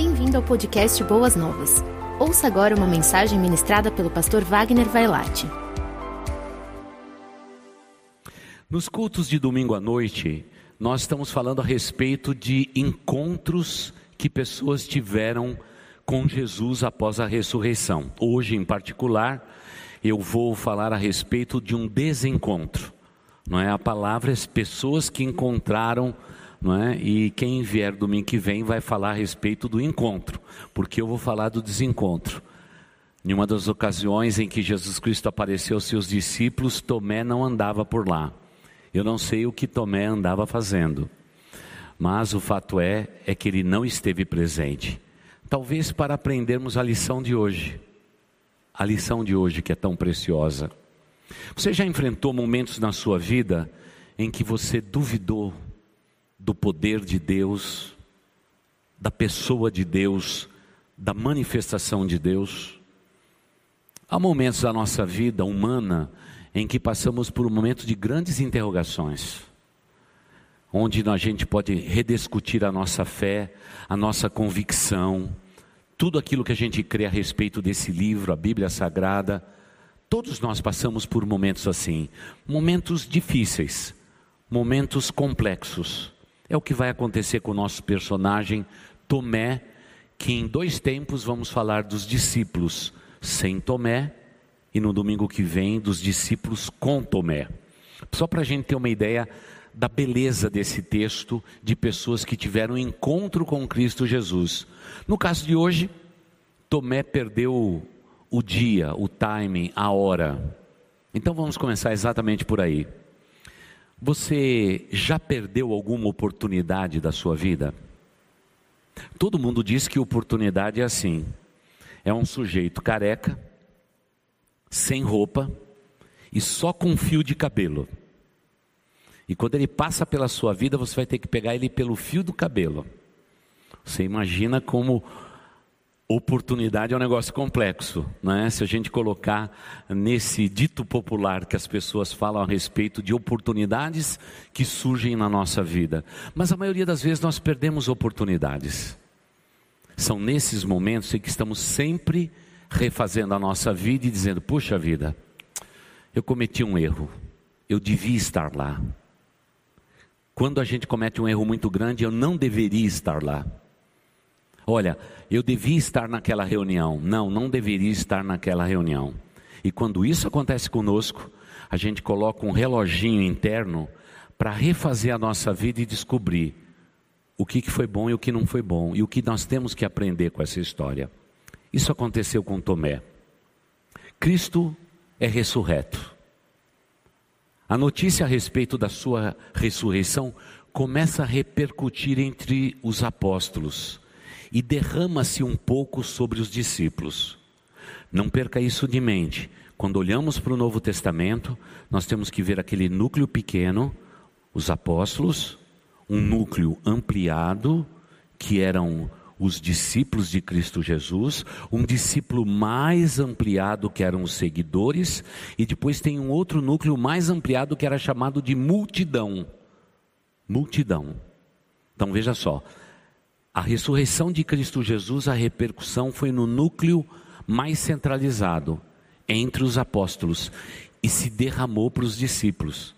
Bem-vindo ao podcast Boas Novas. Ouça agora uma mensagem ministrada pelo pastor Wagner Vailate. Nos cultos de domingo à noite, nós estamos falando a respeito de encontros que pessoas tiveram com Jesus após a ressurreição. Hoje, em particular, eu vou falar a respeito de um desencontro. Não é a palavra, as pessoas que encontraram não é? E quem vier domingo que vem vai falar a respeito do encontro, porque eu vou falar do desencontro. Em uma das ocasiões em que Jesus Cristo apareceu aos seus discípulos, Tomé não andava por lá. Eu não sei o que Tomé andava fazendo, mas o fato é é que ele não esteve presente. Talvez para aprendermos a lição de hoje, a lição de hoje que é tão preciosa. Você já enfrentou momentos na sua vida em que você duvidou do poder de Deus, da pessoa de Deus, da manifestação de Deus. Há momentos da nossa vida humana em que passamos por um momento de grandes interrogações, onde a gente pode rediscutir a nossa fé, a nossa convicção, tudo aquilo que a gente crê a respeito desse livro, a Bíblia Sagrada. Todos nós passamos por momentos assim, momentos difíceis, momentos complexos. É o que vai acontecer com o nosso personagem Tomé, que em dois tempos vamos falar dos discípulos sem Tomé e no domingo que vem dos discípulos com Tomé. Só para a gente ter uma ideia da beleza desse texto de pessoas que tiveram encontro com Cristo Jesus. No caso de hoje, Tomé perdeu o dia, o timing, a hora. Então vamos começar exatamente por aí. Você já perdeu alguma oportunidade da sua vida? Todo mundo diz que oportunidade é assim: é um sujeito careca, sem roupa e só com um fio de cabelo. E quando ele passa pela sua vida, você vai ter que pegar ele pelo fio do cabelo. Você imagina como Oportunidade é um negócio complexo, não é? Se a gente colocar nesse dito popular que as pessoas falam a respeito de oportunidades que surgem na nossa vida, mas a maioria das vezes nós perdemos oportunidades. São nesses momentos em que estamos sempre refazendo a nossa vida e dizendo: puxa vida, eu cometi um erro, eu devia estar lá. Quando a gente comete um erro muito grande, eu não deveria estar lá. Olha, eu devia estar naquela reunião. Não, não deveria estar naquela reunião. E quando isso acontece conosco, a gente coloca um reloginho interno para refazer a nossa vida e descobrir o que, foi bom e o que não foi bom, e o que nós temos que aprender com essa história. Isso aconteceu com Tomé. Cristo é ressurreto. A notícia a respeito da sua ressurreição começa a repercutir entre os apóstolos e derrama-se um pouco sobre os discípulos. Não perca isso de mente. Quando olhamos para o Novo Testamento, nós temos que ver aquele núcleo pequeno, os apóstolos, um núcleo ampliado, que eram os discípulos de Cristo Jesus, um discípulo mais ampliado que eram os seguidores, e depois tem um outro núcleo mais ampliado que era chamado de multidão. Multidão. Então veja só, a ressurreição de Cristo Jesus, a repercussão foi no núcleo mais centralizado entre os apóstolos e se derramou para os discípulos.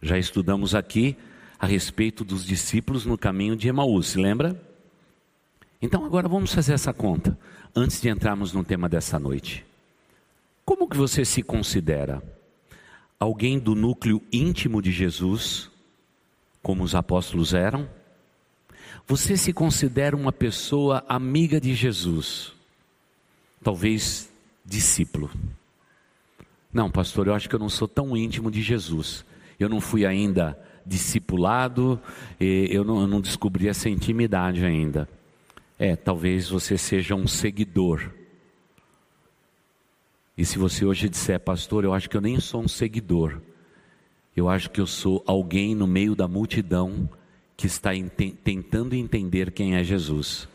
Já estudamos aqui a respeito dos discípulos no caminho de Emaús, lembra? Então agora vamos fazer essa conta antes de entrarmos no tema dessa noite. Como que você se considera? Alguém do núcleo íntimo de Jesus, como os apóstolos eram? Você se considera uma pessoa amiga de Jesus? Talvez discípulo. Não, pastor, eu acho que eu não sou tão íntimo de Jesus. Eu não fui ainda discipulado, eu não, eu não descobri essa intimidade ainda. É, talvez você seja um seguidor. E se você hoje disser, pastor, eu acho que eu nem sou um seguidor, eu acho que eu sou alguém no meio da multidão que está tentando entender quem é Jesus.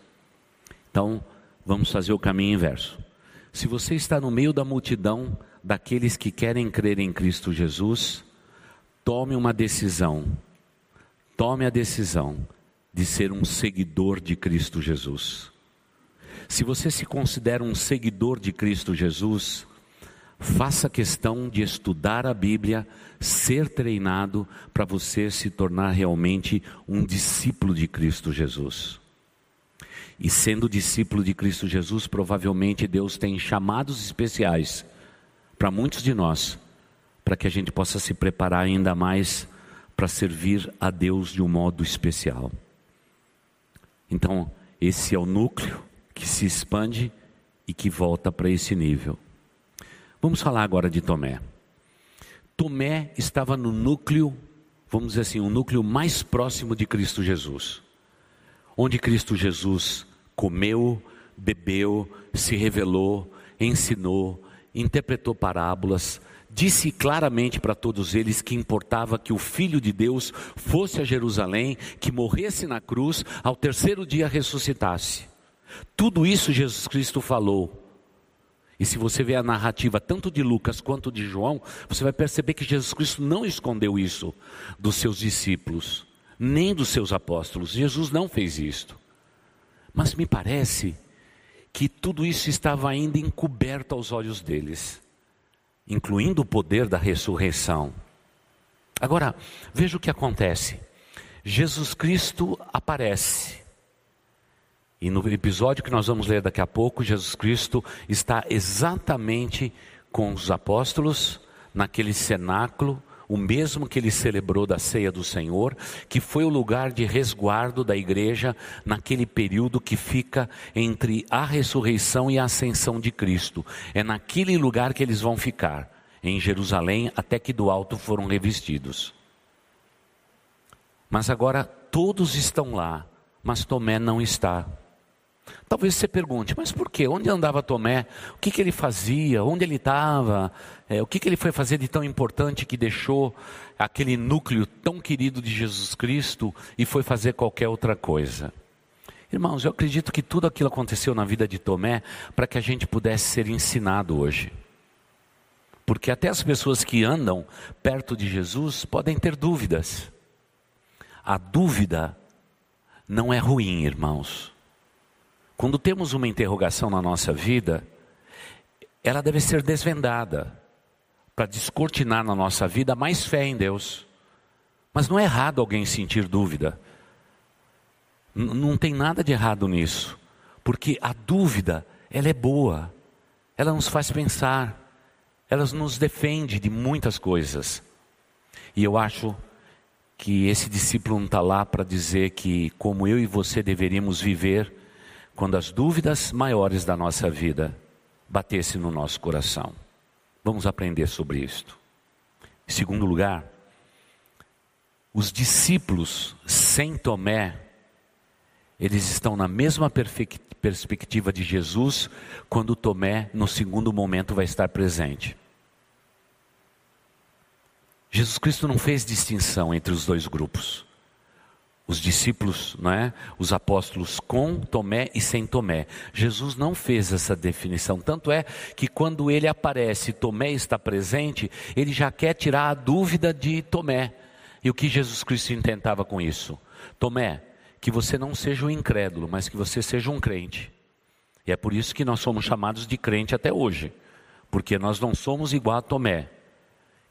Então, vamos fazer o caminho inverso. Se você está no meio da multidão daqueles que querem crer em Cristo Jesus, tome uma decisão. Tome a decisão de ser um seguidor de Cristo Jesus. Se você se considera um seguidor de Cristo Jesus, faça questão de estudar a Bíblia, ser treinado para você se tornar realmente um discípulo de Cristo Jesus. E sendo discípulo de Cristo Jesus, provavelmente Deus tem chamados especiais para muitos de nós, para que a gente possa se preparar ainda mais para servir a Deus de um modo especial. Então, esse é o núcleo que se expande e que volta para esse nível. Vamos falar agora de Tomé. Tomé estava no núcleo, vamos dizer assim, o um núcleo mais próximo de Cristo Jesus. Onde Cristo Jesus comeu, bebeu, se revelou, ensinou, interpretou parábolas, disse claramente para todos eles que importava que o Filho de Deus fosse a Jerusalém, que morresse na cruz, ao terceiro dia ressuscitasse. Tudo isso Jesus Cristo falou. E se você vê a narrativa tanto de Lucas quanto de João, você vai perceber que Jesus Cristo não escondeu isso dos seus discípulos, nem dos seus apóstolos. Jesus não fez isto. Mas me parece que tudo isso estava ainda encoberto aos olhos deles, incluindo o poder da ressurreição. Agora, veja o que acontece. Jesus Cristo aparece. E no episódio que nós vamos ler daqui a pouco, Jesus Cristo está exatamente com os apóstolos naquele cenáculo o mesmo que ele celebrou da ceia do Senhor, que foi o lugar de resguardo da igreja naquele período que fica entre a ressurreição e a ascensão de Cristo. É naquele lugar que eles vão ficar, em Jerusalém, até que do alto foram revestidos. Mas agora todos estão lá, mas Tomé não está. Talvez você pergunte, mas por quê? Onde andava Tomé? O que, que ele fazia? Onde ele estava? É, o que, que ele foi fazer de tão importante que deixou aquele núcleo tão querido de Jesus Cristo e foi fazer qualquer outra coisa? Irmãos, eu acredito que tudo aquilo aconteceu na vida de Tomé para que a gente pudesse ser ensinado hoje. Porque até as pessoas que andam perto de Jesus podem ter dúvidas. A dúvida não é ruim, irmãos. Quando temos uma interrogação na nossa vida, ela deve ser desvendada para descortinar na nossa vida mais fé em Deus. Mas não é errado alguém sentir dúvida. N não tem nada de errado nisso, porque a dúvida, ela é boa. Ela nos faz pensar, ela nos defende de muitas coisas. E eu acho que esse discípulo não está lá para dizer que, como eu e você deveríamos viver, quando as dúvidas maiores da nossa vida batessem no nosso coração. Vamos aprender sobre isto. Em segundo lugar, os discípulos sem Tomé, eles estão na mesma perspectiva de Jesus quando Tomé, no segundo momento, vai estar presente. Jesus Cristo não fez distinção entre os dois grupos os discípulos, não é? Os apóstolos com Tomé e sem Tomé. Jesus não fez essa definição, tanto é que quando ele aparece, Tomé está presente, ele já quer tirar a dúvida de Tomé. E o que Jesus Cristo intentava com isso? Tomé, que você não seja um incrédulo, mas que você seja um crente. E é por isso que nós somos chamados de crente até hoje, porque nós não somos igual a Tomé,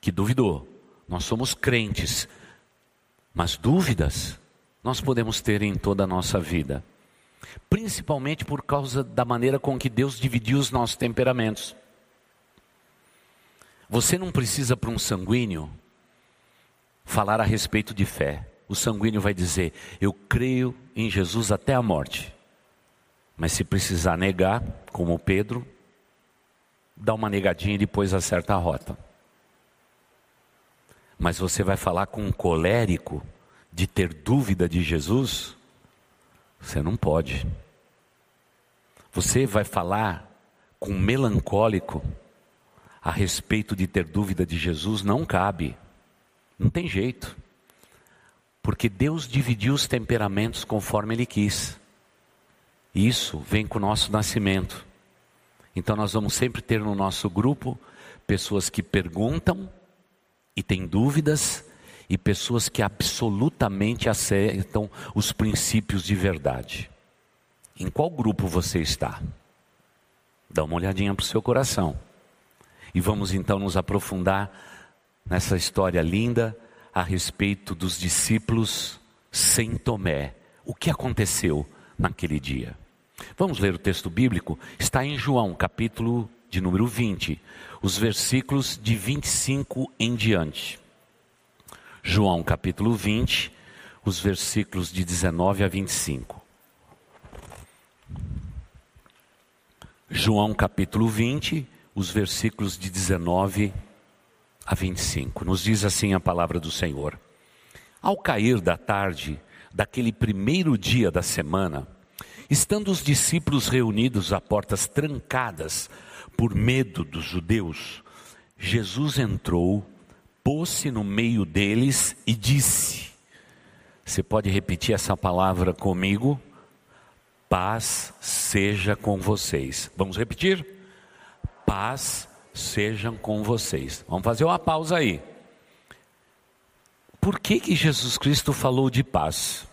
que duvidou. Nós somos crentes, mas dúvidas nós podemos ter em toda a nossa vida, principalmente por causa da maneira com que Deus dividiu os nossos temperamentos. Você não precisa para um sanguíneo falar a respeito de fé. O sanguíneo vai dizer: Eu creio em Jesus até a morte. Mas se precisar negar, como Pedro, dá uma negadinha e depois acerta a rota. Mas você vai falar com um colérico de ter dúvida de Jesus, você não pode. Você vai falar com melancólico a respeito de ter dúvida de Jesus, não cabe. Não tem jeito. Porque Deus dividiu os temperamentos conforme Ele quis. Isso vem com o nosso nascimento. Então nós vamos sempre ter no nosso grupo pessoas que perguntam e têm dúvidas e pessoas que absolutamente aceitam os princípios de verdade. Em qual grupo você está? Dá uma olhadinha para o seu coração. E vamos então nos aprofundar nessa história linda a respeito dos discípulos sem Tomé. O que aconteceu naquele dia? Vamos ler o texto bíblico? Está em João, capítulo de número 20, os versículos de 25 em diante. João, capítulo 20, os versículos de 19 a 25. João, capítulo 20, os versículos de 19 a 25. Nos diz assim a palavra do Senhor. Ao cair da tarde daquele primeiro dia da semana, estando os discípulos reunidos a portas trancadas por medo dos judeus, Jesus entrou, pôs-se no meio deles e disse: Você pode repetir essa palavra comigo? Paz seja com vocês. Vamos repetir? Paz sejam com vocês. Vamos fazer uma pausa aí. Por que que Jesus Cristo falou de paz?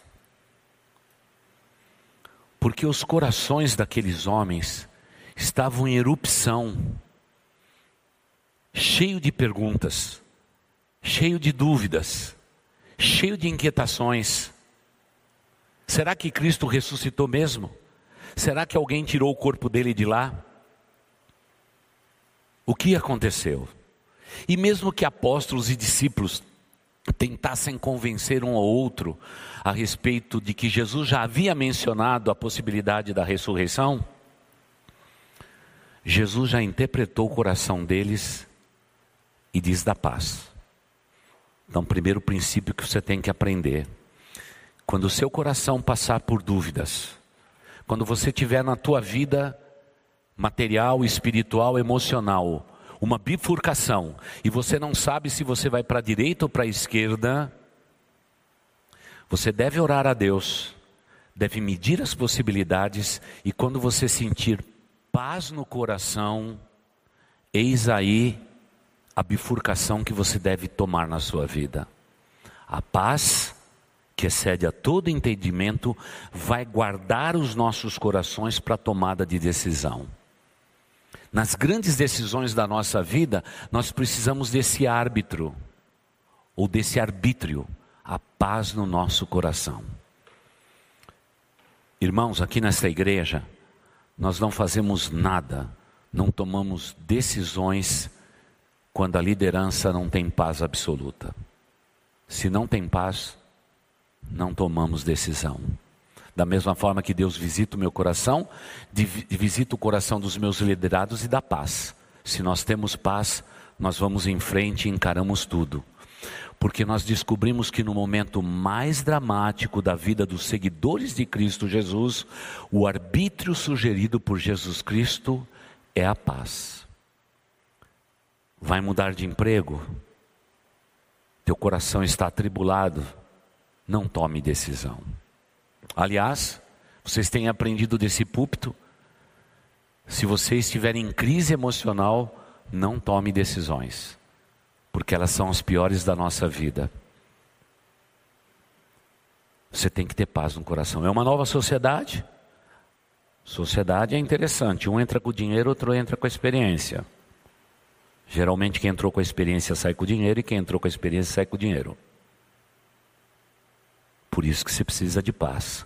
Porque os corações daqueles homens estavam em erupção, cheio de perguntas, cheio de dúvidas, cheio de inquietações. Será que Cristo ressuscitou mesmo? Será que alguém tirou o corpo dele de lá? O que aconteceu? E mesmo que apóstolos e discípulos tentassem convencer um ao outro a respeito de que Jesus já havia mencionado a possibilidade da ressurreição, Jesus já interpretou o coração deles e diz da paz. Então, primeiro princípio que você tem que aprender: quando o seu coração passar por dúvidas, quando você tiver na tua vida material, espiritual, emocional, uma bifurcação, e você não sabe se você vai para a direita ou para a esquerda, você deve orar a Deus, deve medir as possibilidades, e quando você sentir paz no coração, eis aí a bifurcação que você deve tomar na sua vida. A paz, que excede a todo entendimento, vai guardar os nossos corações para a tomada de decisão. Nas grandes decisões da nossa vida, nós precisamos desse árbitro, ou desse arbítrio, a paz no nosso coração. Irmãos, aqui nesta igreja, nós não fazemos nada, não tomamos decisões quando a liderança não tem paz absoluta. Se não tem paz, não tomamos decisão. Da mesma forma que Deus visita o meu coração, visita o coração dos meus liderados e dá paz. Se nós temos paz, nós vamos em frente e encaramos tudo. Porque nós descobrimos que no momento mais dramático da vida dos seguidores de Cristo Jesus, o arbítrio sugerido por Jesus Cristo é a paz. Vai mudar de emprego? Teu coração está atribulado? Não tome decisão. Aliás, vocês têm aprendido desse púlpito? Se você estiver em crise emocional, não tome decisões porque elas são as piores da nossa vida. Você tem que ter paz no coração. É uma nova sociedade. Sociedade é interessante. Um entra com o dinheiro, outro entra com a experiência. Geralmente quem entrou com a experiência sai com o dinheiro e quem entrou com a experiência sai com o dinheiro. Por isso que você precisa de paz.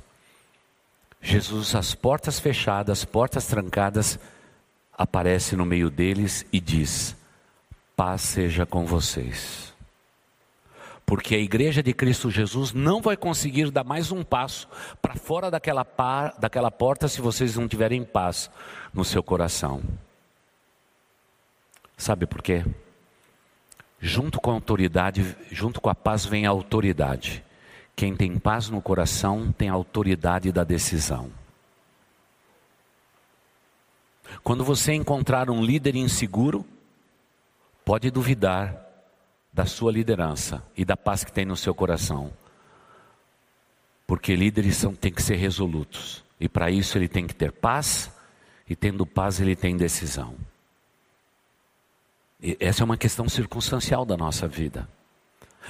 Jesus, as portas fechadas, portas trancadas, aparece no meio deles e diz: Paz seja com vocês. Porque a igreja de Cristo Jesus não vai conseguir dar mais um passo para fora daquela, par, daquela porta se vocês não tiverem paz no seu coração. Sabe por quê? Junto com a autoridade, junto com a paz vem a autoridade. Quem tem paz no coração tem a autoridade da decisão. Quando você encontrar um líder inseguro, pode duvidar da sua liderança e da paz que tem no seu coração. Porque líderes são, têm que ser resolutos. E para isso ele tem que ter paz, e tendo paz ele tem decisão. Essa é uma questão circunstancial da nossa vida.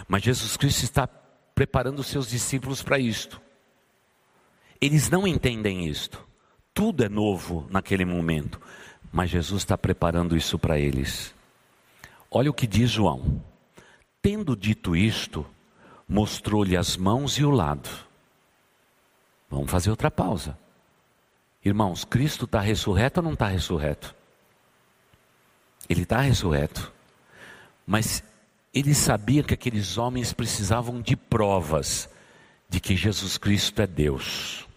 Mas Jesus Cristo está preparando os seus discípulos para isto. Eles não entendem isto. Tudo é novo naquele momento, mas Jesus está preparando isso para eles. Olha o que diz João. Tendo dito isto, mostrou-lhe as mãos e o lado. Vamos fazer outra pausa. Irmãos, Cristo está ressurreto ou não está ressurreto? Ele está ressurreto. Mas ele sabia que aqueles homens precisavam de provas de que Jesus Cristo é Deus.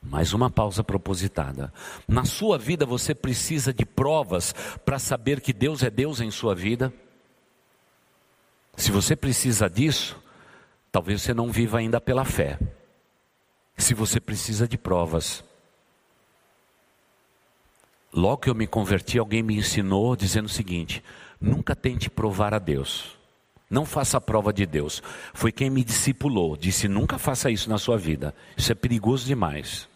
Mais uma pausa propositada. Na sua vida você precisa de provas para saber que Deus é Deus em sua vida? Se você precisa disso, talvez você não viva ainda pela fé. Se você precisa de provas. Logo que eu me converti, alguém me ensinou dizendo o seguinte: nunca tente provar a Deus. Não faça a prova de Deus. Foi quem me discipulou, disse: nunca faça isso na sua vida. Isso é perigoso demais.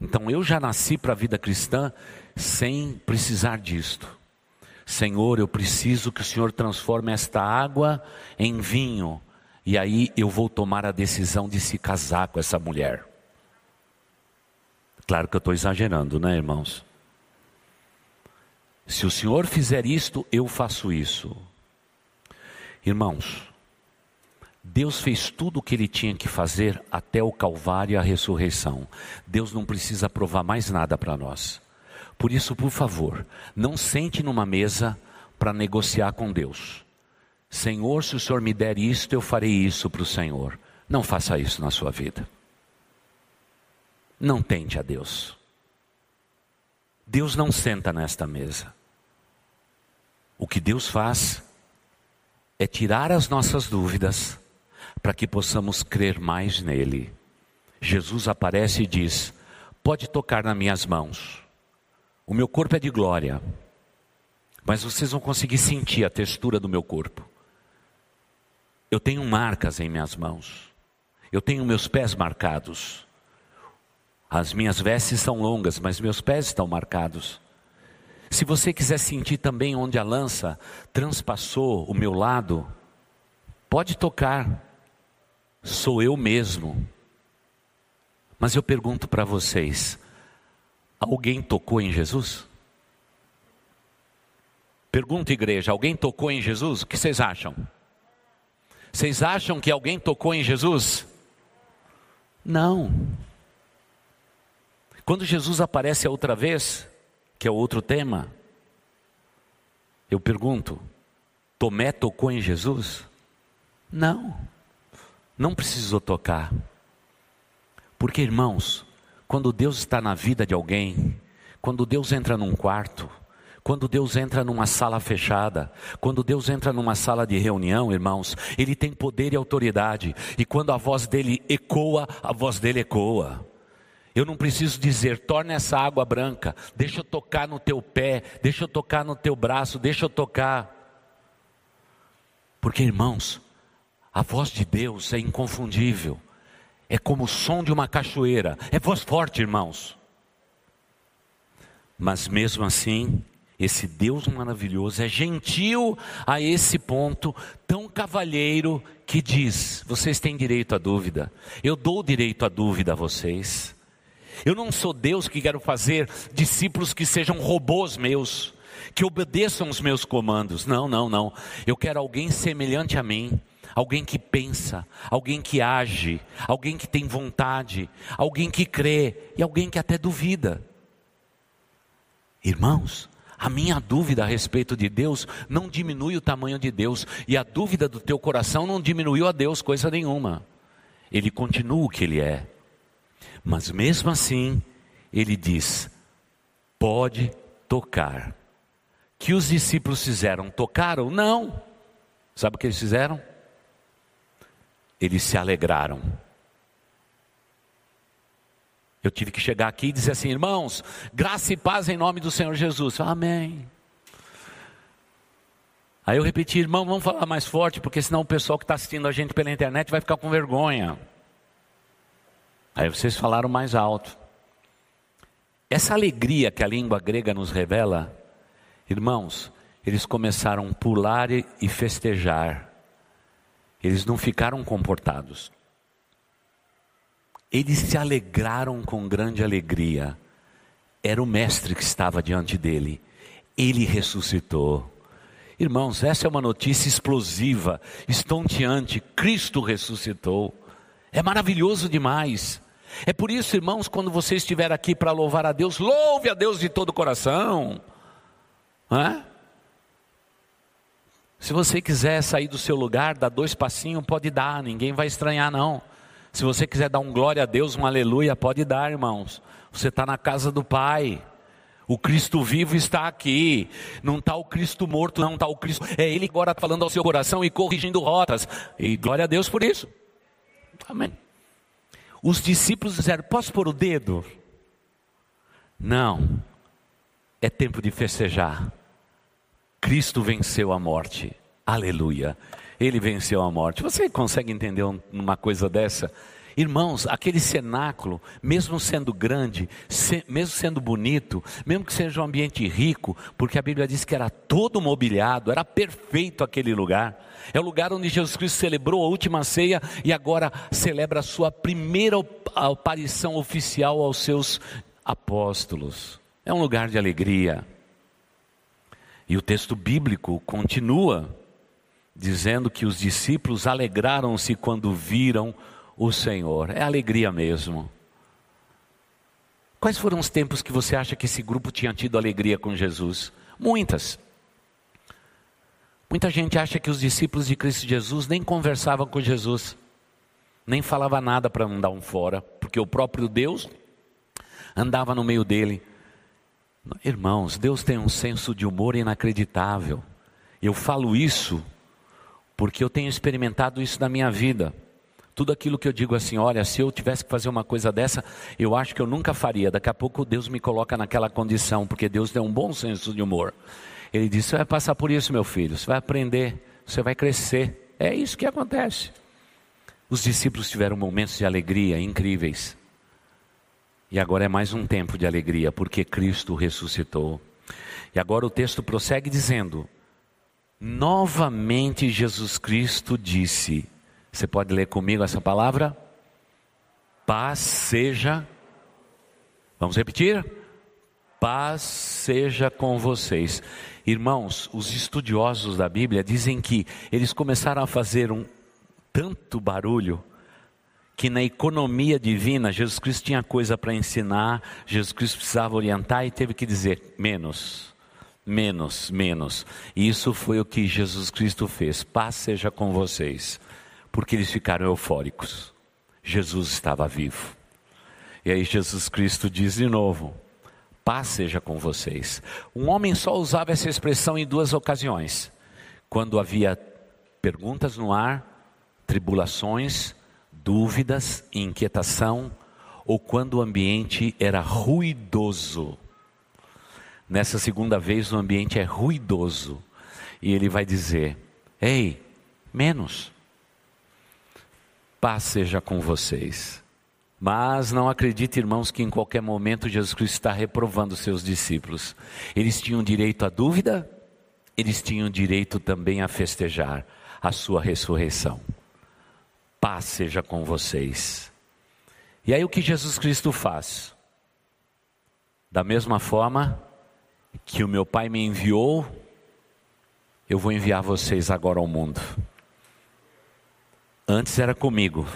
Então eu já nasci para a vida cristã sem precisar disto. Senhor, eu preciso que o Senhor transforme esta água em vinho. E aí eu vou tomar a decisão de se casar com essa mulher. Claro que eu estou exagerando, né, irmãos? Se o Senhor fizer isto, eu faço isso. Irmãos, Deus fez tudo o que ele tinha que fazer até o Calvário e a ressurreição. Deus não precisa provar mais nada para nós. Por isso, por favor, não sente numa mesa para negociar com Deus. Senhor, se o Senhor me der isto, eu farei isso para o Senhor. Não faça isso na sua vida. Não tente a Deus. Deus não senta nesta mesa. O que Deus faz é tirar as nossas dúvidas para que possamos crer mais nele. Jesus aparece e diz: Pode tocar nas minhas mãos, o meu corpo é de glória, mas vocês vão conseguir sentir a textura do meu corpo. Eu tenho marcas em minhas mãos, eu tenho meus pés marcados. As minhas vestes são longas, mas meus pés estão marcados. Se você quiser sentir também onde a lança transpassou o meu lado, pode tocar, sou eu mesmo. Mas eu pergunto para vocês: alguém tocou em Jesus? Pergunta, igreja: alguém tocou em Jesus? O que vocês acham? Vocês acham que alguém tocou em Jesus? Não. Quando Jesus aparece a outra vez, que é outro tema. Eu pergunto: Tomé tocou em Jesus? Não, não precisou tocar. Porque, irmãos, quando Deus está na vida de alguém, quando Deus entra num quarto, quando Deus entra numa sala fechada, quando Deus entra numa sala de reunião, irmãos, Ele tem poder e autoridade, e quando a voz dele ecoa, a voz dele ecoa. Eu não preciso dizer, torna essa água branca, deixa eu tocar no teu pé, deixa eu tocar no teu braço, deixa eu tocar. Porque, irmãos, a voz de Deus é inconfundível, é como o som de uma cachoeira, é voz forte, irmãos. Mas mesmo assim, esse Deus maravilhoso é gentil a esse ponto, tão cavalheiro, que diz: vocês têm direito à dúvida, eu dou direito à dúvida a vocês. Eu não sou Deus que quero fazer discípulos que sejam robôs meus, que obedeçam os meus comandos. Não, não, não. Eu quero alguém semelhante a mim, alguém que pensa, alguém que age, alguém que tem vontade, alguém que crê e alguém que até duvida. Irmãos, a minha dúvida a respeito de Deus não diminui o tamanho de Deus, e a dúvida do teu coração não diminuiu a Deus coisa nenhuma. Ele continua o que ele é. Mas mesmo assim, ele diz: pode tocar. Que os discípulos fizeram? Tocaram? Não. Sabe o que eles fizeram? Eles se alegraram. Eu tive que chegar aqui e dizer assim, irmãos, graça e paz em nome do Senhor Jesus. Amém. Aí eu repeti, irmão, vamos falar mais forte, porque senão o pessoal que está assistindo a gente pela internet vai ficar com vergonha. Aí vocês falaram mais alto. Essa alegria que a língua grega nos revela, irmãos, eles começaram a pular e festejar. Eles não ficaram comportados. eles se alegraram com grande alegria. Era o Mestre que estava diante dele. Ele ressuscitou. Irmãos, essa é uma notícia explosiva, estonteante. Cristo ressuscitou. É maravilhoso demais. É por isso, irmãos, quando você estiver aqui para louvar a Deus, louve a Deus de todo o coração. É? Se você quiser sair do seu lugar, dar dois passinhos, pode dar, ninguém vai estranhar, não. Se você quiser dar um glória a Deus, um aleluia, pode dar, irmãos. Você está na casa do Pai. O Cristo vivo está aqui, não está o Cristo morto, não está o Cristo, é Ele agora falando ao seu coração e corrigindo rotas, e glória a Deus por isso, amém. Os discípulos disseram: Posso pôr o dedo? Não, é tempo de festejar. Cristo venceu a morte, aleluia, Ele venceu a morte. Você consegue entender uma coisa dessa? Irmãos, aquele cenáculo, mesmo sendo grande, se, mesmo sendo bonito, mesmo que seja um ambiente rico, porque a Bíblia diz que era todo mobiliado, era perfeito aquele lugar. É o lugar onde Jesus Cristo celebrou a última ceia e agora celebra a sua primeira aparição oficial aos seus apóstolos. É um lugar de alegria. E o texto bíblico continua dizendo que os discípulos alegraram-se quando viram o Senhor. É alegria mesmo. Quais foram os tempos que você acha que esse grupo tinha tido alegria com Jesus? Muitas. Muita gente acha que os discípulos de Cristo Jesus nem conversavam com Jesus, nem falava nada para não dar um fora, porque o próprio Deus andava no meio dele. Irmãos, Deus tem um senso de humor inacreditável. Eu falo isso porque eu tenho experimentado isso na minha vida. Tudo aquilo que eu digo assim, olha, se eu tivesse que fazer uma coisa dessa, eu acho que eu nunca faria. Daqui a pouco Deus me coloca naquela condição, porque Deus tem um bom senso de humor. Ele disse: Você vai passar por isso, meu filho, você vai aprender, você vai crescer. É isso que acontece. Os discípulos tiveram momentos de alegria incríveis. E agora é mais um tempo de alegria, porque Cristo ressuscitou. E agora o texto prossegue dizendo: Novamente Jesus Cristo disse: você pode ler comigo essa palavra? Paz seja. Vamos repetir? Paz seja com vocês. Irmãos, os estudiosos da Bíblia dizem que eles começaram a fazer um tanto barulho que na economia divina Jesus Cristo tinha coisa para ensinar, Jesus Cristo precisava orientar e teve que dizer menos, menos, menos. E isso foi o que Jesus Cristo fez. Paz seja com vocês porque eles ficaram eufóricos. Jesus estava vivo. E aí Jesus Cristo diz de novo: paz seja com vocês. Um homem só usava essa expressão em duas ocasiões: quando havia perguntas no ar, tribulações, dúvidas, inquietação, ou quando o ambiente era ruidoso. Nessa segunda vez, o ambiente é ruidoso. E ele vai dizer: Ei, menos paz seja com vocês. Mas não acredite, irmãos, que em qualquer momento Jesus Cristo está reprovando seus discípulos. Eles tinham direito à dúvida, eles tinham direito também a festejar a sua ressurreição. Paz seja com vocês. E aí o que Jesus Cristo faz? Da mesma forma que o meu Pai me enviou, eu vou enviar vocês agora ao mundo. Antes era comigo,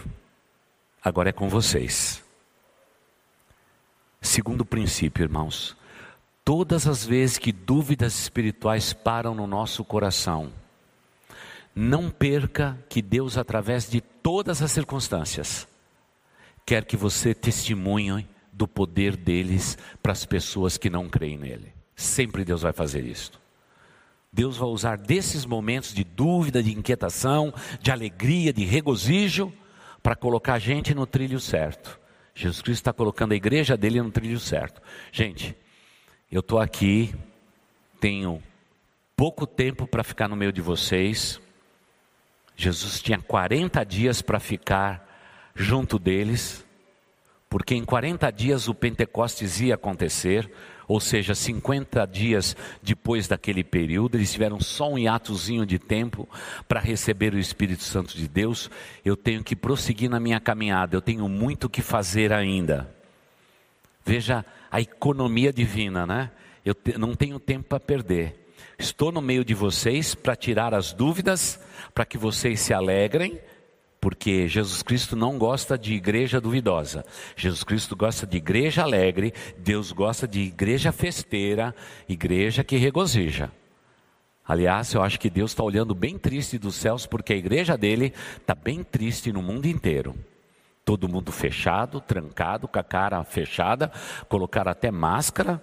agora é com vocês. Segundo princípio, irmãos, todas as vezes que dúvidas espirituais param no nosso coração, não perca que Deus, através de todas as circunstâncias, quer que você testemunhe do poder deles para as pessoas que não creem nele. Sempre Deus vai fazer isso. Deus vai usar desses momentos de dúvida, de inquietação, de alegria, de regozijo, para colocar a gente no trilho certo. Jesus Cristo está colocando a igreja dele no trilho certo. Gente, eu estou aqui, tenho pouco tempo para ficar no meio de vocês. Jesus tinha 40 dias para ficar junto deles, porque em 40 dias o Pentecostes ia acontecer, ou seja, 50 dias depois daquele período, eles tiveram só um hiatozinho de tempo para receber o Espírito Santo de Deus. Eu tenho que prosseguir na minha caminhada, eu tenho muito que fazer ainda. Veja a economia divina, né? Eu te, não tenho tempo para perder. Estou no meio de vocês para tirar as dúvidas, para que vocês se alegrem, porque Jesus Cristo não gosta de igreja duvidosa. Jesus Cristo gosta de igreja alegre, Deus gosta de igreja festeira, igreja que regozija. Aliás, eu acho que Deus está olhando bem triste dos céus, porque a igreja dele está bem triste no mundo inteiro. Todo mundo fechado, trancado, com a cara fechada, colocaram até máscara,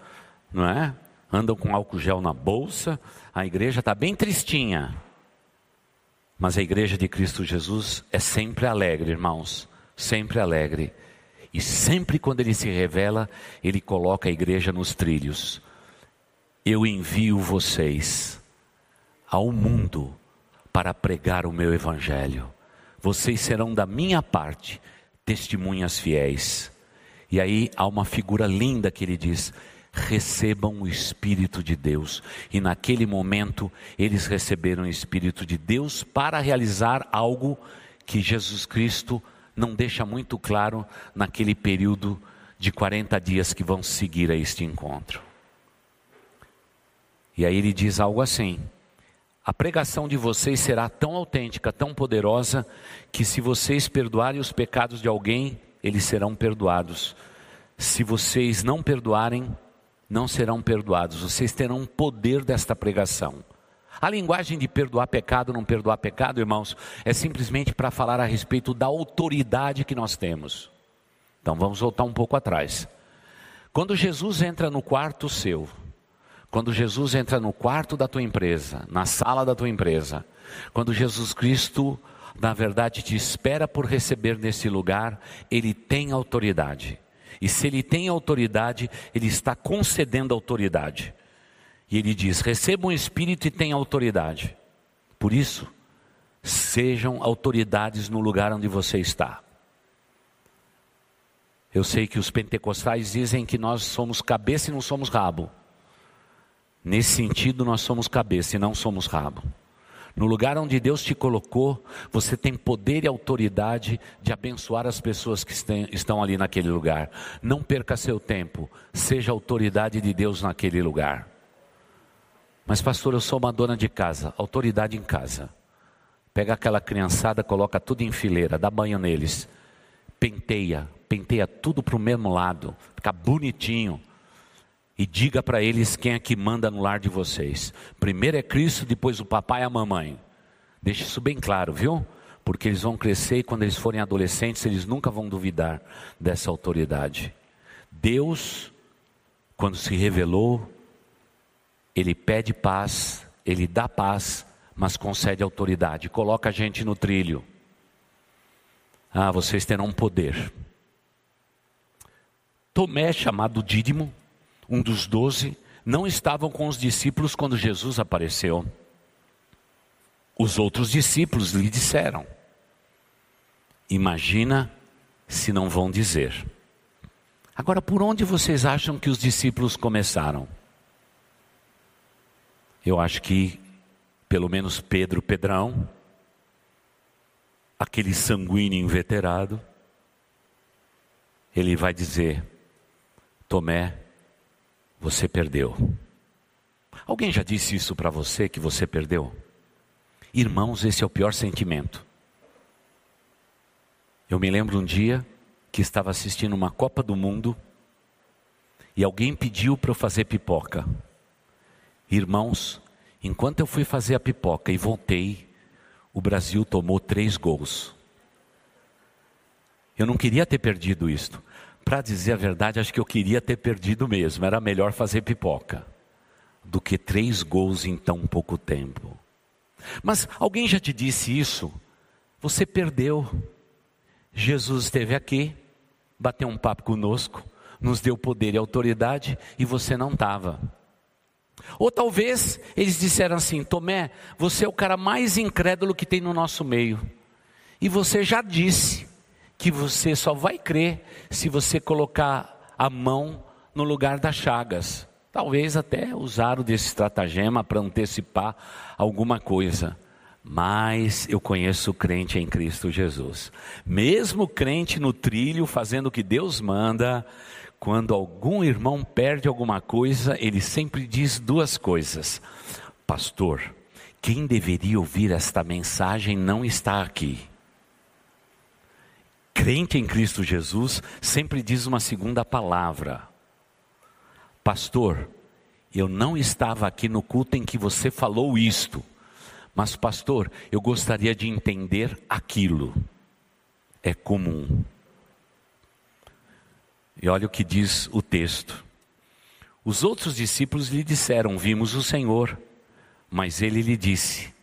não é? andam com álcool gel na bolsa, a igreja está bem tristinha. Mas a igreja de Cristo Jesus é sempre alegre, irmãos, sempre alegre. E sempre quando ele se revela, ele coloca a igreja nos trilhos. Eu envio vocês ao mundo para pregar o meu evangelho. Vocês serão da minha parte testemunhas fiéis. E aí há uma figura linda que ele diz: recebam o Espírito de Deus. E naquele momento eles receberam o Espírito de Deus para realizar algo que Jesus Cristo não deixa muito claro naquele período de 40 dias que vão seguir a este encontro. E aí ele diz algo assim: a pregação de vocês será tão autêntica, tão poderosa, que se vocês perdoarem os pecados de alguém, eles serão perdoados. Se vocês não perdoarem, não serão perdoados. Vocês terão um poder desta pregação. A linguagem de perdoar pecado, não perdoar pecado, irmãos, é simplesmente para falar a respeito da autoridade que nós temos. Então vamos voltar um pouco atrás. Quando Jesus entra no quarto seu, quando Jesus entra no quarto da tua empresa, na sala da tua empresa, quando Jesus Cristo, na verdade, te espera por receber nesse lugar, ele tem autoridade. E se ele tem autoridade, ele está concedendo autoridade. E ele diz: recebam o Espírito e tenham autoridade. Por isso, sejam autoridades no lugar onde você está. Eu sei que os pentecostais dizem que nós somos cabeça e não somos rabo. Nesse sentido, nós somos cabeça e não somos rabo. No lugar onde Deus te colocou, você tem poder e autoridade de abençoar as pessoas que estão ali naquele lugar. Não perca seu tempo, seja autoridade de Deus naquele lugar. Mas, pastor, eu sou uma dona de casa, autoridade em casa. Pega aquela criançada, coloca tudo em fileira, dá banho neles, penteia, penteia tudo para o mesmo lado, fica bonitinho e diga para eles quem é que manda no lar de vocês. Primeiro é Cristo, depois o papai e a mamãe. Deixe isso bem claro, viu? Porque eles vão crescer e quando eles forem adolescentes, eles nunca vão duvidar dessa autoridade. Deus, quando se revelou, ele pede paz, ele dá paz, mas concede autoridade, coloca a gente no trilho. Ah, vocês terão poder. Tomé, chamado Dídimo, um dos doze, não estavam com os discípulos quando Jesus apareceu. Os outros discípulos lhe disseram: Imagina se não vão dizer. Agora, por onde vocês acham que os discípulos começaram? Eu acho que, pelo menos Pedro Pedrão, aquele sanguíneo inveterado, ele vai dizer: Tomé, você perdeu. Alguém já disse isso para você que você perdeu? Irmãos, esse é o pior sentimento. Eu me lembro um dia que estava assistindo uma Copa do Mundo e alguém pediu para eu fazer pipoca. Irmãos, enquanto eu fui fazer a pipoca e voltei, o Brasil tomou três gols. Eu não queria ter perdido isto. Para dizer a verdade, acho que eu queria ter perdido mesmo. Era melhor fazer pipoca do que três gols em tão pouco tempo. Mas alguém já te disse isso? Você perdeu. Jesus esteve aqui, bateu um papo conosco, nos deu poder e autoridade e você não estava. Ou talvez eles disseram assim: Tomé, você é o cara mais incrédulo que tem no nosso meio. E você já disse que você só vai crer se você colocar a mão no lugar das chagas. Talvez até usaram desse estratagema para antecipar alguma coisa. Mas eu conheço o crente em Cristo Jesus. Mesmo crente no trilho, fazendo o que Deus manda, quando algum irmão perde alguma coisa, ele sempre diz duas coisas: Pastor, quem deveria ouvir esta mensagem não está aqui. Crente em Cristo Jesus sempre diz uma segunda palavra: Pastor, eu não estava aqui no culto em que você falou isto. Mas, pastor, eu gostaria de entender aquilo. É comum. E olha o que diz o texto. Os outros discípulos lhe disseram: Vimos o Senhor. Mas ele lhe disse: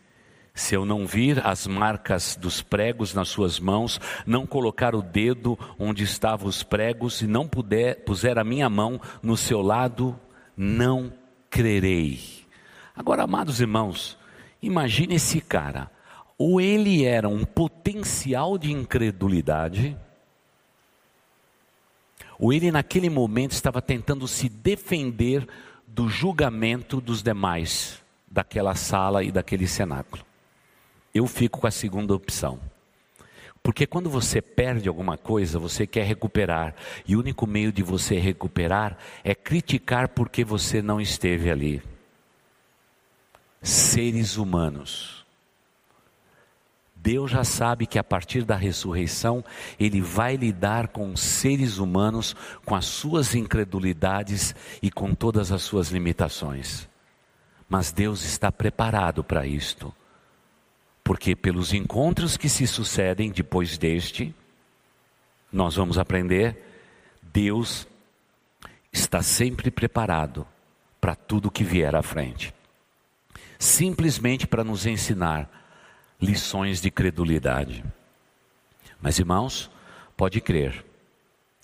Se eu não vir as marcas dos pregos nas suas mãos, não colocar o dedo onde estavam os pregos e não puder puser a minha mão no seu lado, não crerei. Agora, amados irmãos, Imagine esse cara. Ou ele era um potencial de incredulidade, ou ele naquele momento estava tentando se defender do julgamento dos demais daquela sala e daquele cenáculo. Eu fico com a segunda opção. Porque quando você perde alguma coisa, você quer recuperar. E o único meio de você recuperar é criticar porque você não esteve ali seres humanos. Deus já sabe que a partir da ressurreição, Ele vai lidar com seres humanos, com as suas incredulidades e com todas as suas limitações. Mas Deus está preparado para isto, porque pelos encontros que se sucedem depois deste, nós vamos aprender, Deus está sempre preparado para tudo que vier à frente simplesmente para nos ensinar lições de credulidade. Mas irmãos, pode crer,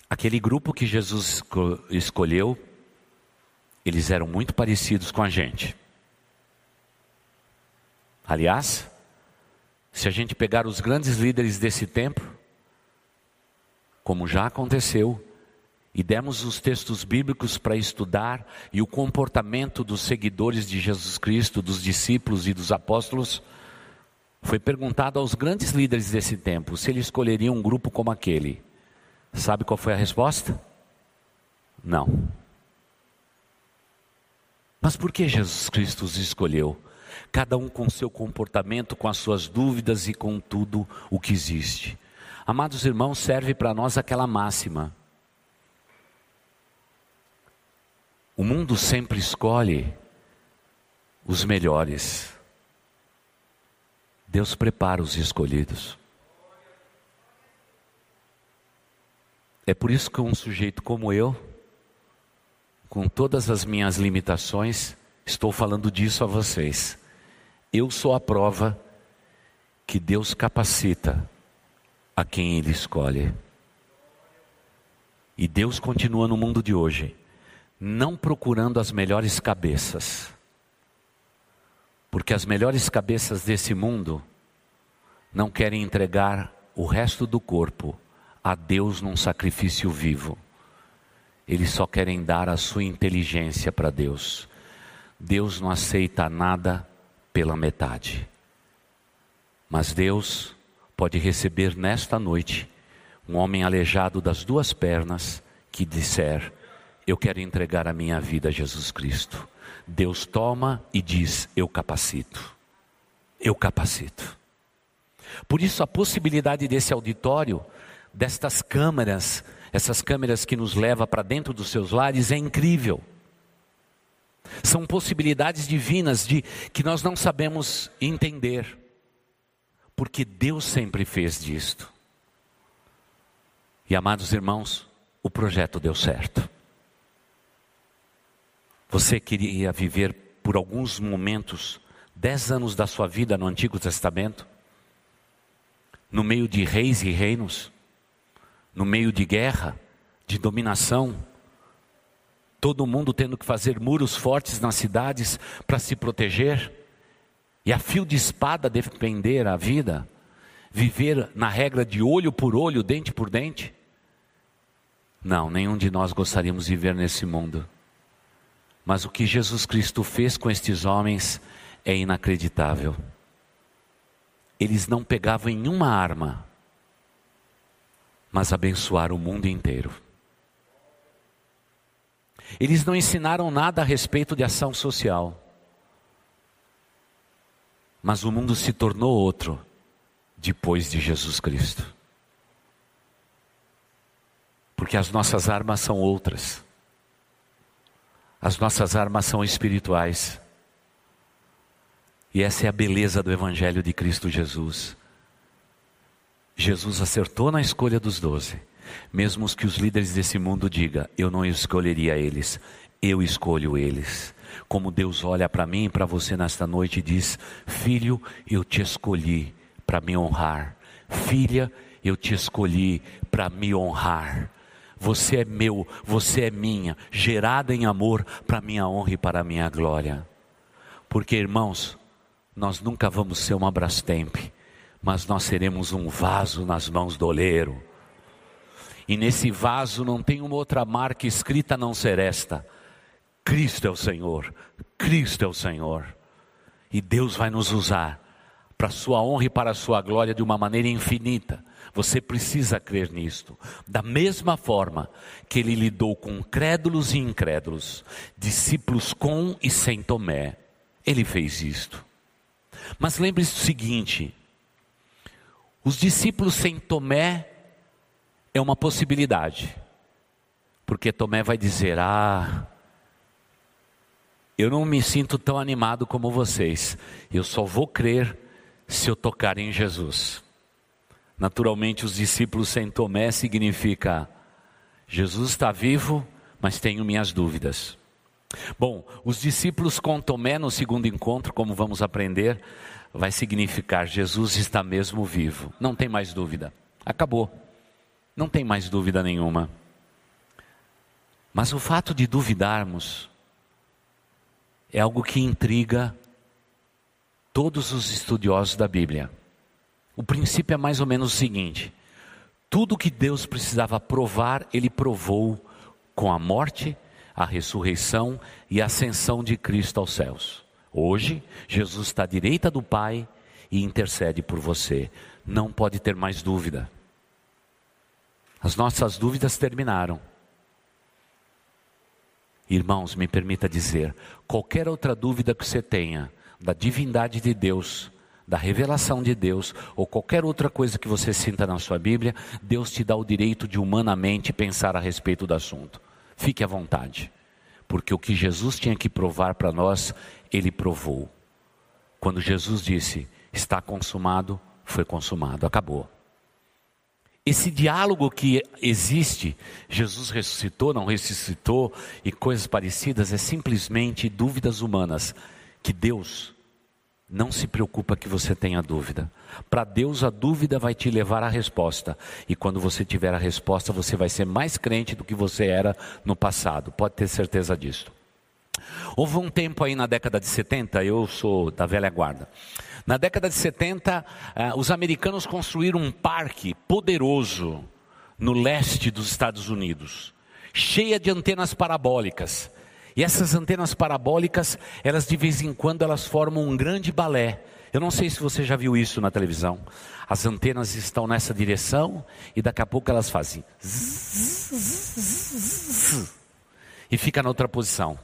aquele grupo que Jesus escolheu, eles eram muito parecidos com a gente. Aliás, se a gente pegar os grandes líderes desse tempo, como já aconteceu, e demos os textos bíblicos para estudar e o comportamento dos seguidores de Jesus Cristo, dos discípulos e dos apóstolos, foi perguntado aos grandes líderes desse tempo se eles escolheriam um grupo como aquele. Sabe qual foi a resposta? Não. Mas por que Jesus Cristo os escolheu? Cada um com seu comportamento, com as suas dúvidas e com tudo o que existe. Amados irmãos, serve para nós aquela máxima O mundo sempre escolhe os melhores. Deus prepara os escolhidos. É por isso que um sujeito como eu, com todas as minhas limitações, estou falando disso a vocês. Eu sou a prova que Deus capacita a quem Ele escolhe. E Deus continua no mundo de hoje não procurando as melhores cabeças, porque as melhores cabeças desse mundo não querem entregar o resto do corpo a Deus num sacrifício vivo. Eles só querem dar a sua inteligência para Deus. Deus não aceita nada pela metade. Mas Deus pode receber nesta noite um homem aleijado das duas pernas que disser: eu quero entregar a minha vida a Jesus Cristo. Deus toma e diz: Eu capacito. Eu capacito. Por isso, a possibilidade desse auditório, destas câmeras, essas câmeras que nos levam para dentro dos seus lares, é incrível. São possibilidades divinas de que nós não sabemos entender, porque Deus sempre fez disto. E amados irmãos, o projeto deu certo. Você queria viver por alguns momentos, dez anos da sua vida no Antigo Testamento, no meio de reis e reinos, no meio de guerra, de dominação, todo mundo tendo que fazer muros fortes nas cidades para se proteger, e a fio de espada defender a vida, viver na regra de olho por olho, dente por dente. Não, nenhum de nós gostaríamos de viver nesse mundo. Mas o que Jesus Cristo fez com estes homens é inacreditável. Eles não pegavam em uma arma, mas abençoaram o mundo inteiro. Eles não ensinaram nada a respeito de ação social. Mas o mundo se tornou outro depois de Jesus Cristo. Porque as nossas armas são outras. As nossas armas são espirituais. E essa é a beleza do Evangelho de Cristo Jesus. Jesus acertou na escolha dos doze. Mesmo que os líderes desse mundo digam, eu não escolheria eles, eu escolho eles. Como Deus olha para mim e para você nesta noite e diz: Filho, eu te escolhi para me honrar. Filha, eu te escolhi para me honrar. Você é meu, você é minha, gerada em amor para minha honra e para minha glória. Porque, irmãos, nós nunca vamos ser uma Brastemp, mas nós seremos um vaso nas mãos do oleiro. E nesse vaso não tem uma outra marca escrita a não ser esta: Cristo é o Senhor, Cristo é o Senhor. E Deus vai nos usar para a sua honra e para a sua glória de uma maneira infinita. Você precisa crer nisto. Da mesma forma que ele lidou com crédulos e incrédulos, discípulos com e sem Tomé, ele fez isto. Mas lembre-se do seguinte: os discípulos sem Tomé é uma possibilidade, porque Tomé vai dizer: Ah, eu não me sinto tão animado como vocês, eu só vou crer se eu tocar em Jesus. Naturalmente, os discípulos sem Tomé significa Jesus está vivo, mas tenho minhas dúvidas. Bom, os discípulos com Tomé no segundo encontro, como vamos aprender, vai significar Jesus está mesmo vivo. Não tem mais dúvida. Acabou. Não tem mais dúvida nenhuma. Mas o fato de duvidarmos é algo que intriga todos os estudiosos da Bíblia. O princípio é mais ou menos o seguinte: tudo que Deus precisava provar, ele provou com a morte, a ressurreição e a ascensão de Cristo aos céus. Hoje, Jesus está à direita do Pai e intercede por você. Não pode ter mais dúvida. As nossas dúvidas terminaram. Irmãos, me permita dizer: qualquer outra dúvida que você tenha da divindade de Deus, da revelação de Deus ou qualquer outra coisa que você sinta na sua Bíblia, Deus te dá o direito de humanamente pensar a respeito do assunto. Fique à vontade, porque o que Jesus tinha que provar para nós, ele provou. Quando Jesus disse: Está consumado, foi consumado, acabou. Esse diálogo que existe, Jesus ressuscitou, não ressuscitou e coisas parecidas, é simplesmente dúvidas humanas que Deus não se preocupa que você tenha dúvida. Para Deus, a dúvida vai te levar à resposta. E quando você tiver a resposta, você vai ser mais crente do que você era no passado. Pode ter certeza disso. Houve um tempo aí na década de 70, eu sou da velha guarda. Na década de 70, eh, os americanos construíram um parque poderoso no leste dos Estados Unidos, cheia de antenas parabólicas. E essas antenas parabólicas, elas de vez em quando elas formam um grande balé. Eu não sei se você já viu isso na televisão. As antenas estão nessa direção e daqui a pouco elas fazem e fica na outra posição.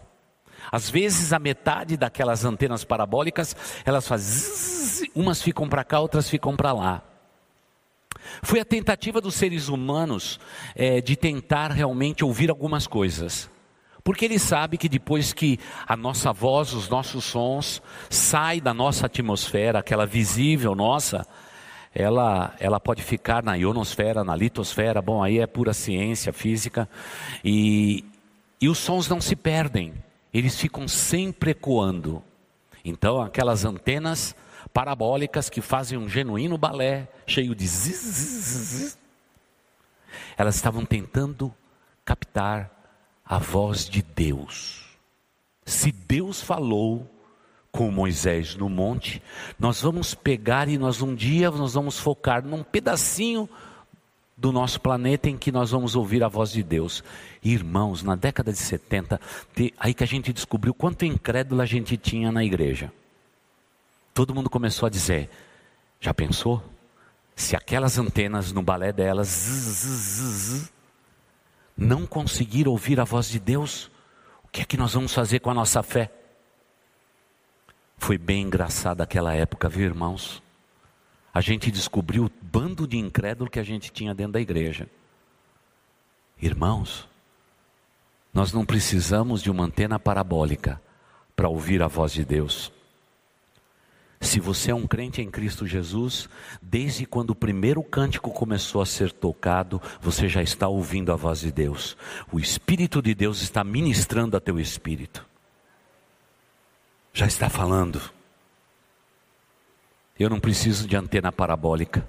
Às vezes a metade daquelas antenas parabólicas, elas fazem umas ficam para cá, outras ficam para lá. Foi a tentativa dos seres humanos é, de tentar realmente ouvir algumas coisas. Porque ele sabe que depois que a nossa voz, os nossos sons, sai da nossa atmosfera, aquela visível nossa, ela, ela pode ficar na ionosfera, na litosfera, bom, aí é pura ciência física, e, e os sons não se perdem, eles ficam sempre ecoando. Então, aquelas antenas parabólicas que fazem um genuíno balé, cheio de zzz, elas estavam tentando captar a voz de Deus. Se Deus falou com Moisés no monte, nós vamos pegar e nós um dia nós vamos focar num pedacinho do nosso planeta em que nós vamos ouvir a voz de Deus. Irmãos, na década de 70, aí que a gente descobriu quanto incrédulo a gente tinha na igreja. Todo mundo começou a dizer: já pensou? Se aquelas antenas no balé delas zzz, zzz, não conseguir ouvir a voz de Deus, o que é que nós vamos fazer com a nossa fé? Foi bem engraçado aquela época, viu, irmãos? A gente descobriu o bando de incrédulo que a gente tinha dentro da igreja. Irmãos, nós não precisamos de uma antena parabólica para ouvir a voz de Deus. Se você é um crente em Cristo Jesus, desde quando o primeiro cântico começou a ser tocado, você já está ouvindo a voz de Deus. O Espírito de Deus está ministrando a teu espírito. Já está falando. Eu não preciso de antena parabólica.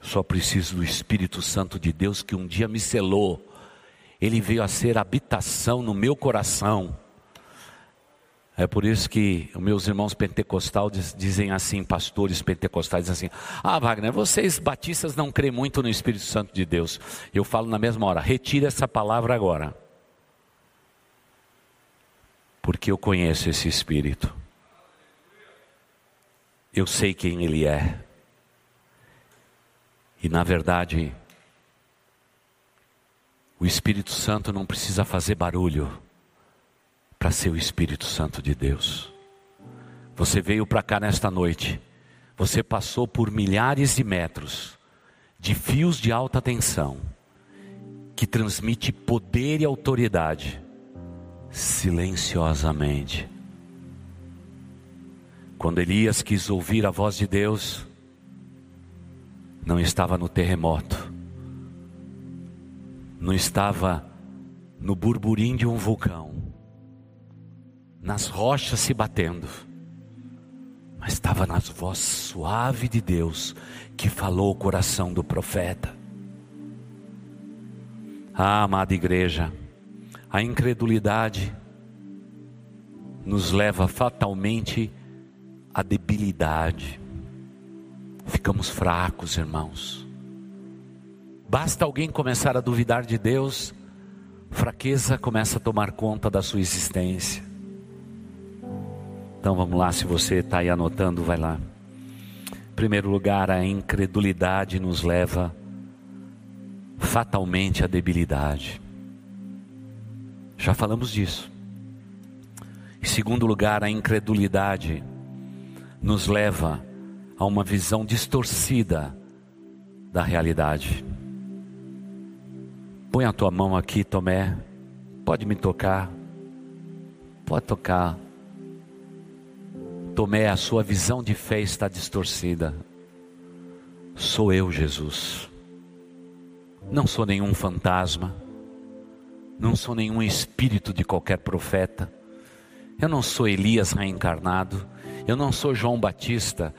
Só preciso do Espírito Santo de Deus que um dia me selou. Ele veio a ser habitação no meu coração é por isso que meus irmãos pentecostais dizem assim, pastores pentecostais dizem assim: Ah, Wagner, vocês batistas não creem muito no Espírito Santo de Deus. Eu falo na mesma hora: retire essa palavra agora. Porque eu conheço esse Espírito. Eu sei quem Ele é. E na verdade, o Espírito Santo não precisa fazer barulho para ser o Espírito Santo de Deus. Você veio para cá nesta noite, você passou por milhares de metros de fios de alta tensão que transmite poder e autoridade silenciosamente. Quando Elias quis ouvir a voz de Deus, não estava no terremoto, não estava no burburinho de um vulcão, nas rochas se batendo, mas estava nas voz suave de Deus que falou o coração do profeta. Ah, amada igreja, a incredulidade nos leva fatalmente à debilidade. Ficamos fracos, irmãos. Basta alguém começar a duvidar de Deus, fraqueza começa a tomar conta da sua existência. Então vamos lá, se você está aí anotando, vai lá. Em primeiro lugar, a incredulidade nos leva fatalmente à debilidade. Já falamos disso. Em segundo lugar, a incredulidade nos leva a uma visão distorcida da realidade. Põe a tua mão aqui, Tomé. Pode me tocar. Pode tocar. Tomé, a sua visão de fé está distorcida. Sou eu, Jesus. Não sou nenhum fantasma. Não sou nenhum espírito de qualquer profeta. Eu não sou Elias reencarnado. Eu não sou João Batista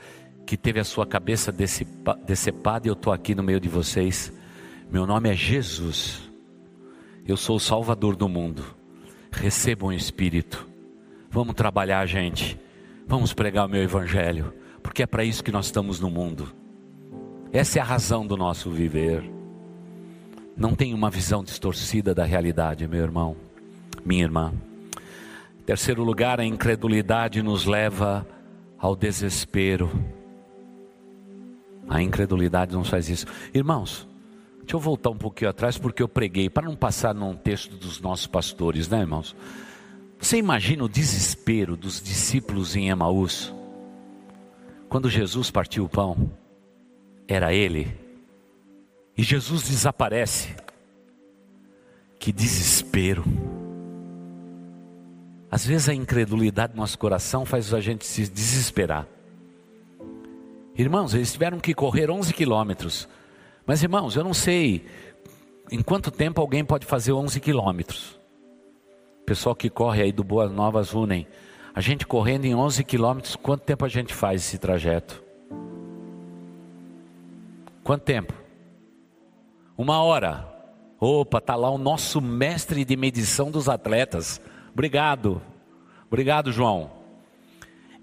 que teve a sua cabeça decepada e eu estou aqui no meio de vocês. Meu nome é Jesus. Eu sou o Salvador do mundo. Recebam o Espírito. Vamos trabalhar, gente. Vamos pregar o meu evangelho, porque é para isso que nós estamos no mundo. Essa é a razão do nosso viver. Não tem uma visão distorcida da realidade, meu irmão, minha irmã. Terceiro lugar, a incredulidade nos leva ao desespero. A incredulidade não faz isso. Irmãos, deixa eu voltar um pouquinho atrás, porque eu preguei, para não passar num texto dos nossos pastores, né, irmãos? Você imagina o desespero dos discípulos em Emaús? Quando Jesus partiu o pão, era ele, e Jesus desaparece. Que desespero. Às vezes a incredulidade do nosso coração faz a gente se desesperar. Irmãos, eles tiveram que correr 11 quilômetros. Mas irmãos, eu não sei em quanto tempo alguém pode fazer 11 quilômetros pessoal que corre aí do Boas Novas unem. A gente correndo em 11 quilômetros, quanto tempo a gente faz esse trajeto? Quanto tempo? Uma hora. Opa, tá lá o nosso mestre de medição dos atletas. Obrigado. Obrigado, João.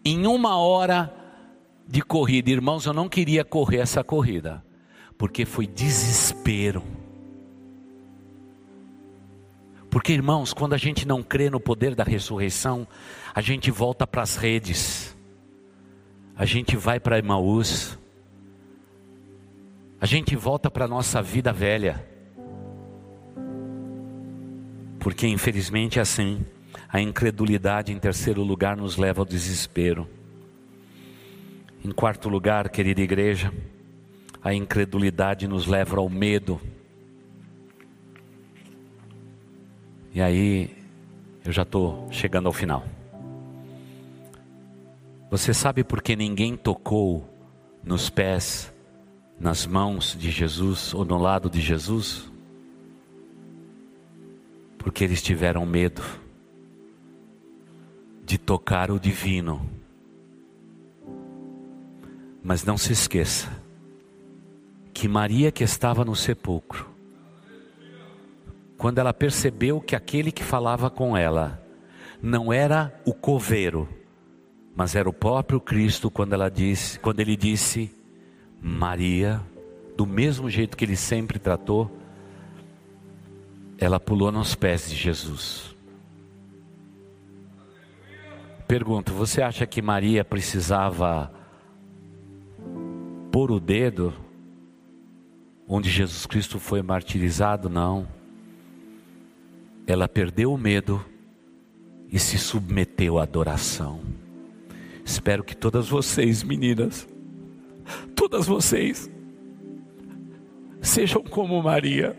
Em uma hora de corrida, irmãos, eu não queria correr essa corrida. Porque foi desespero. Porque, irmãos, quando a gente não crê no poder da ressurreição, a gente volta para as redes, a gente vai para Emaús, a gente volta para a nossa vida velha. Porque, infelizmente, é assim. A incredulidade, em terceiro lugar, nos leva ao desespero. Em quarto lugar, querida igreja, a incredulidade nos leva ao medo. E aí, eu já estou chegando ao final. Você sabe por que ninguém tocou nos pés, nas mãos de Jesus ou no lado de Jesus? Porque eles tiveram medo de tocar o divino. Mas não se esqueça que Maria que estava no sepulcro, quando ela percebeu que aquele que falava com ela não era o coveiro, mas era o próprio Cristo quando ela disse, quando ele disse Maria, do mesmo jeito que ele sempre tratou, ela pulou nos pés de Jesus. Pergunto, você acha que Maria precisava pôr o dedo onde Jesus Cristo foi martirizado? Não. Ela perdeu o medo e se submeteu à adoração. Espero que todas vocês, meninas, todas vocês, sejam como Maria.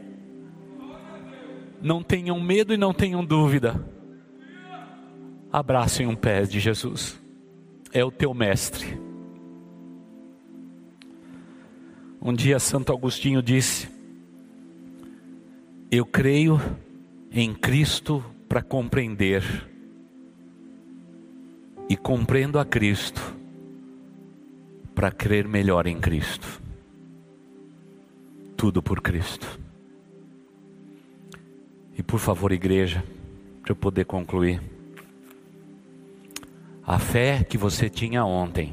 Não tenham medo e não tenham dúvida abracem um pé de Jesus. É o teu mestre. Um dia Santo Agostinho disse: Eu creio em Cristo para compreender, e compreendo a Cristo para crer melhor em Cristo. Tudo por Cristo. E por favor, igreja, para eu poder concluir. A fé que você tinha ontem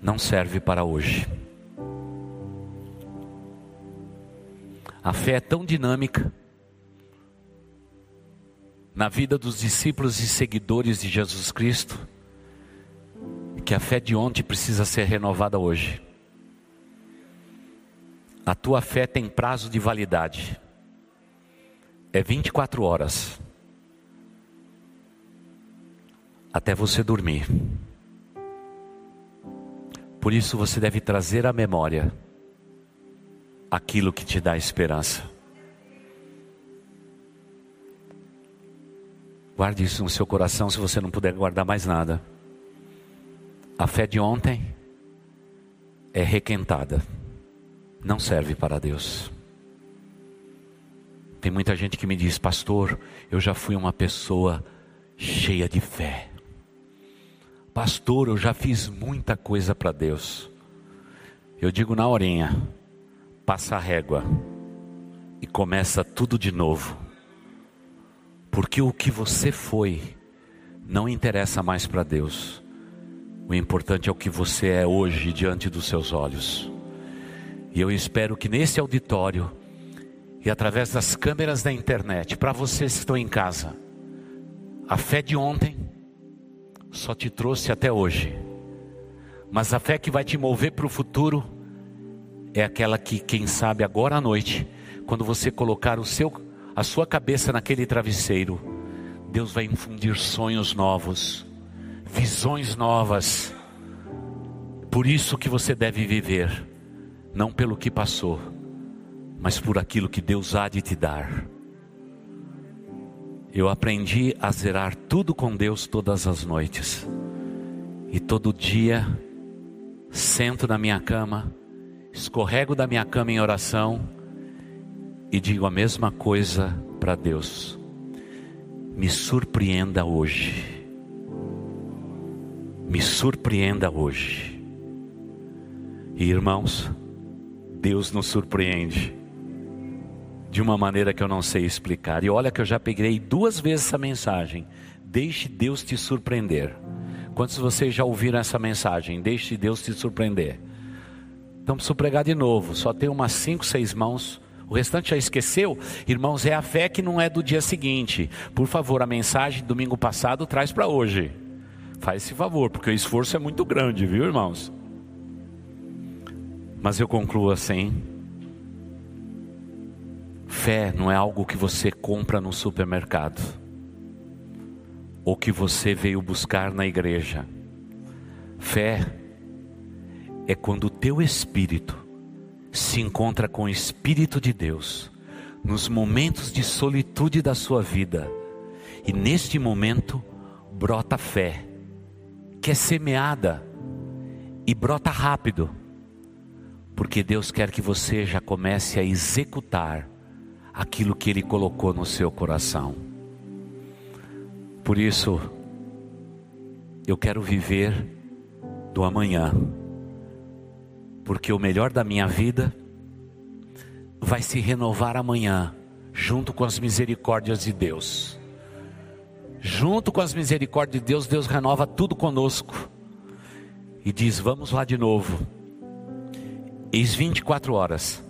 não serve para hoje. A fé é tão dinâmica na vida dos discípulos e seguidores de Jesus Cristo que a fé de ontem precisa ser renovada hoje. A tua fé tem prazo de validade. É 24 horas. Até você dormir. Por isso você deve trazer à memória aquilo que te dá esperança. Guarde isso no seu coração se você não puder guardar mais nada. A fé de ontem é requentada, não serve para Deus. Tem muita gente que me diz, pastor, eu já fui uma pessoa cheia de fé. Pastor, eu já fiz muita coisa para Deus. Eu digo na horinha, passa a régua e começa tudo de novo. Porque o que você foi não interessa mais para Deus. O importante é o que você é hoje diante dos seus olhos. E eu espero que nesse auditório e através das câmeras da internet, para vocês que estão em casa, a fé de ontem só te trouxe até hoje. Mas a fé que vai te mover para o futuro é aquela que, quem sabe, agora à noite, quando você colocar o seu, a sua cabeça naquele travesseiro, Deus vai infundir sonhos novos, visões novas. Por isso que você deve viver, não pelo que passou, mas por aquilo que Deus há de te dar. Eu aprendi a zerar tudo com Deus todas as noites. E todo dia sento na minha cama, escorrego da minha cama em oração e digo a mesma coisa para Deus. Me surpreenda hoje. Me surpreenda hoje. E irmãos, Deus nos surpreende de uma maneira que eu não sei explicar. E olha que eu já peguei duas vezes essa mensagem. Deixe Deus te surpreender. Quantos de vocês já ouviram essa mensagem? Deixe Deus te surpreender. Então preciso pregar de novo. Só tem umas cinco, seis mãos. O restante já esqueceu? Irmãos, é a fé que não é do dia seguinte. Por favor, a mensagem do domingo passado traz para hoje. Faz esse favor, porque o esforço é muito grande, viu, irmãos? Mas eu concluo assim: fé não é algo que você compra no supermercado, ou que você veio buscar na igreja. Fé é quando o teu espírito se encontra com o Espírito de Deus nos momentos de solitude da sua vida, e neste momento brota fé, que é semeada e brota rápido, porque Deus quer que você já comece a executar aquilo que Ele colocou no seu coração. Por isso, eu quero viver do amanhã porque o melhor da minha vida vai se renovar amanhã, junto com as misericórdias de Deus. Junto com as misericórdias de Deus, Deus renova tudo conosco e diz: Vamos lá de novo. Eis 24 horas,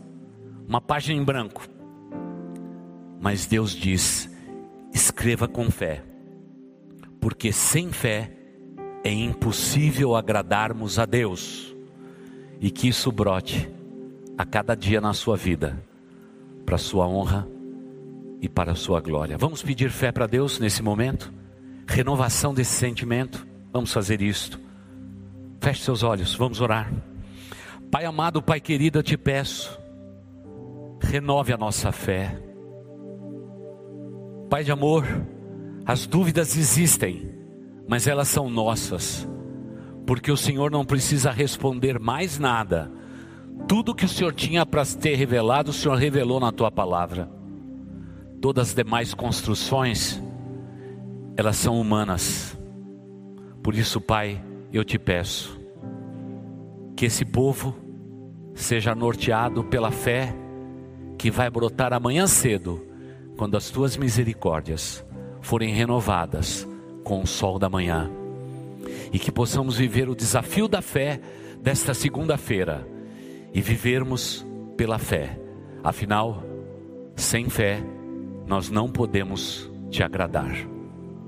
uma página em branco, mas Deus diz: escreva com fé, porque sem fé é impossível agradarmos a Deus e que isso brote a cada dia na sua vida, para a sua honra e para a sua glória. Vamos pedir fé para Deus nesse momento? Renovação desse sentimento? Vamos fazer isto. Feche seus olhos, vamos orar. Pai amado, Pai querido, eu te peço, renove a nossa fé. Pai de amor, as dúvidas existem, mas elas são nossas porque o Senhor não precisa responder mais nada. Tudo que o Senhor tinha para ter revelado, o Senhor revelou na tua palavra. Todas as demais construções, elas são humanas. Por isso, Pai, eu te peço que esse povo seja norteado pela fé que vai brotar amanhã cedo, quando as tuas misericórdias forem renovadas com o sol da manhã e que possamos viver o desafio da fé desta segunda-feira e vivermos pela fé. Afinal, sem fé, nós não podemos te agradar.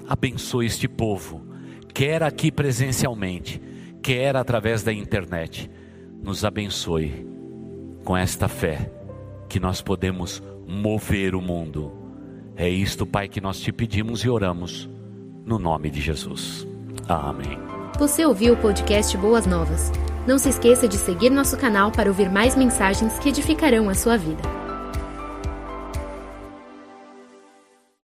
Abençoe este povo, quer aqui presencialmente, quer através da internet. Nos abençoe com esta fé que nós podemos mover o mundo. É isto, Pai, que nós te pedimos e oramos, no nome de Jesus. Amém. Você ouviu o podcast Boas Novas. Não se esqueça de seguir nosso canal para ouvir mais mensagens que edificarão a sua vida.